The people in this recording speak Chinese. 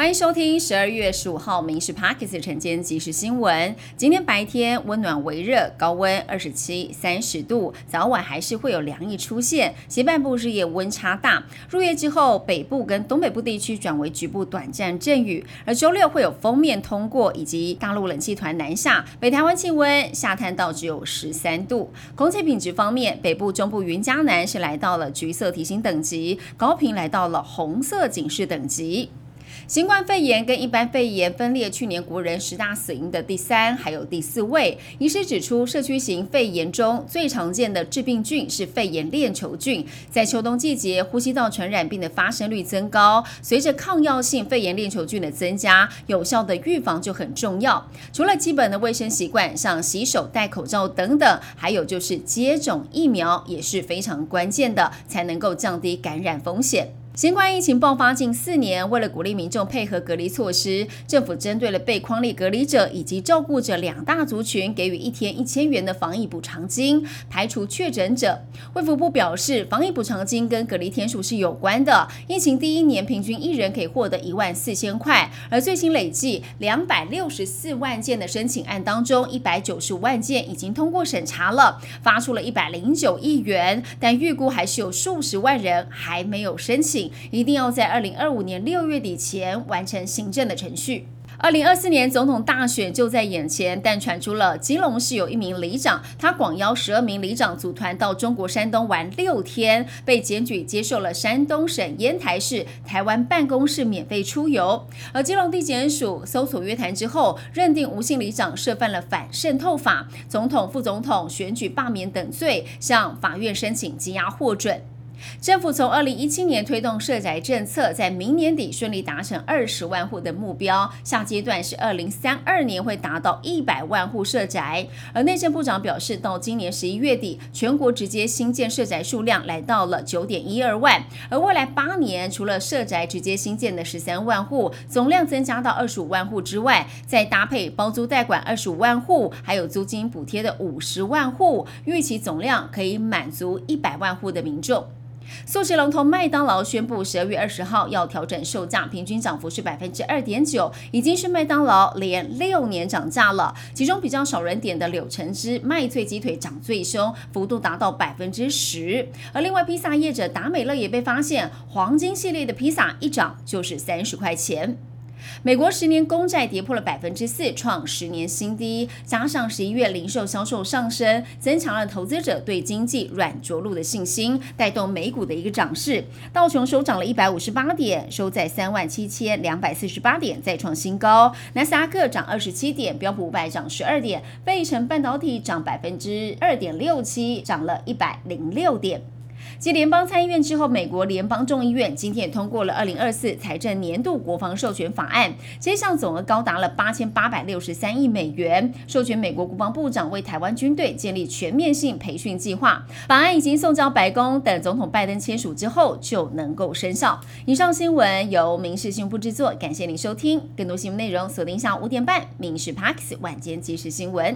欢迎收听十二月十五号《民事 Parkes》晨间即时新闻。今天白天温暖微热，高温二十七、三十度，早晚还是会有凉意出现。西半部日夜温差大，入夜之后，北部跟东北部地区转为局部短暂阵雨。而周六会有封面通过，以及大陆冷气团南下，北台湾气温下探到只有十三度。空气品质方面，北部、中部云嘉南是来到了橘色提醒等级，高频来到了红色警示等级。新冠肺炎跟一般肺炎分列去年国人十大死因的第三还有第四位。医师指出，社区型肺炎中最常见的致病菌是肺炎链球菌，在秋冬季节，呼吸道传染病的发生率增高。随着抗药性肺炎链球菌的增加，有效的预防就很重要。除了基本的卫生习惯，像洗手、戴口罩等等，还有就是接种疫苗也是非常关键的，才能够降低感染风险。新冠疫情爆发近四年，为了鼓励民众配合隔离措施，政府针对了被框列隔离者以及照顾者两大族群，给予一天一千元的防疫补偿金，排除确诊者。卫福部表示，防疫补偿金跟隔离天数是有关的。疫情第一年平均一人可以获得一万四千块，而最新累计两百六十四万件的申请案当中，一百九十五万件已经通过审查了，发出了一百零九亿元，但预估还是有数十万人还没有申请。一定要在二零二五年六月底前完成行政的程序。二零二四年总统大选就在眼前，但传出了基隆市有一名里长，他广邀十二名里长组团到中国山东玩六天，被检举接受了山东省烟台市台湾办公室免费出游。而基隆地检署搜索约谈之后，认定吴姓里长涉犯了反渗透法、总统、副总统选举罢免等罪，向法院申请羁押获准。政府从二零一七年推动社宅政策，在明年底顺利达成二十万户的目标，下阶段是二零三二年会达到一百万户社宅。而内政部长表示，到今年十一月底，全国直接新建社宅数量来到了九点一二万，而未来八年，除了社宅直接新建的十三万户，总量增加到二十五万户之外，再搭配包租代管二十五万户，还有租金补贴的五十万户，预期总量可以满足一百万户的民众。素食龙头麦当劳宣布，十二月二十号要调整售价，平均涨幅是百分之二点九，已经是麦当劳连六年涨价了。其中比较少人点的柳橙汁麦脆鸡腿涨最凶，幅度达到百分之十。而另外披萨业者达美乐也被发现，黄金系列的披萨一涨就是三十块钱。美国十年公债跌破了百分之四，创十年新低。加上十一月零售销售上升，增强了投资者对经济软着陆的信心，带动美股的一个涨势。道琼收涨了一百五十八点，收在三万七千两百四十八点，再创新高。纳斯达克涨二十七点，标普五百涨十二点，费城半导体涨百分之二点六七，涨了一百零六点。继联邦参议院之后，美国联邦众议院今天也通过了二零二四财政年度国防授权法案，这项总额高达了八千八百六十三亿美元，授权美国国防部长为台湾军队建立全面性培训计划。法案已经送交白宫，等总统拜登签署之后就能够生效。以上新闻由民事新闻部制作，感谢您收听。更多新闻内容锁定下午五点半《民事 Parks 晚间即时新闻》。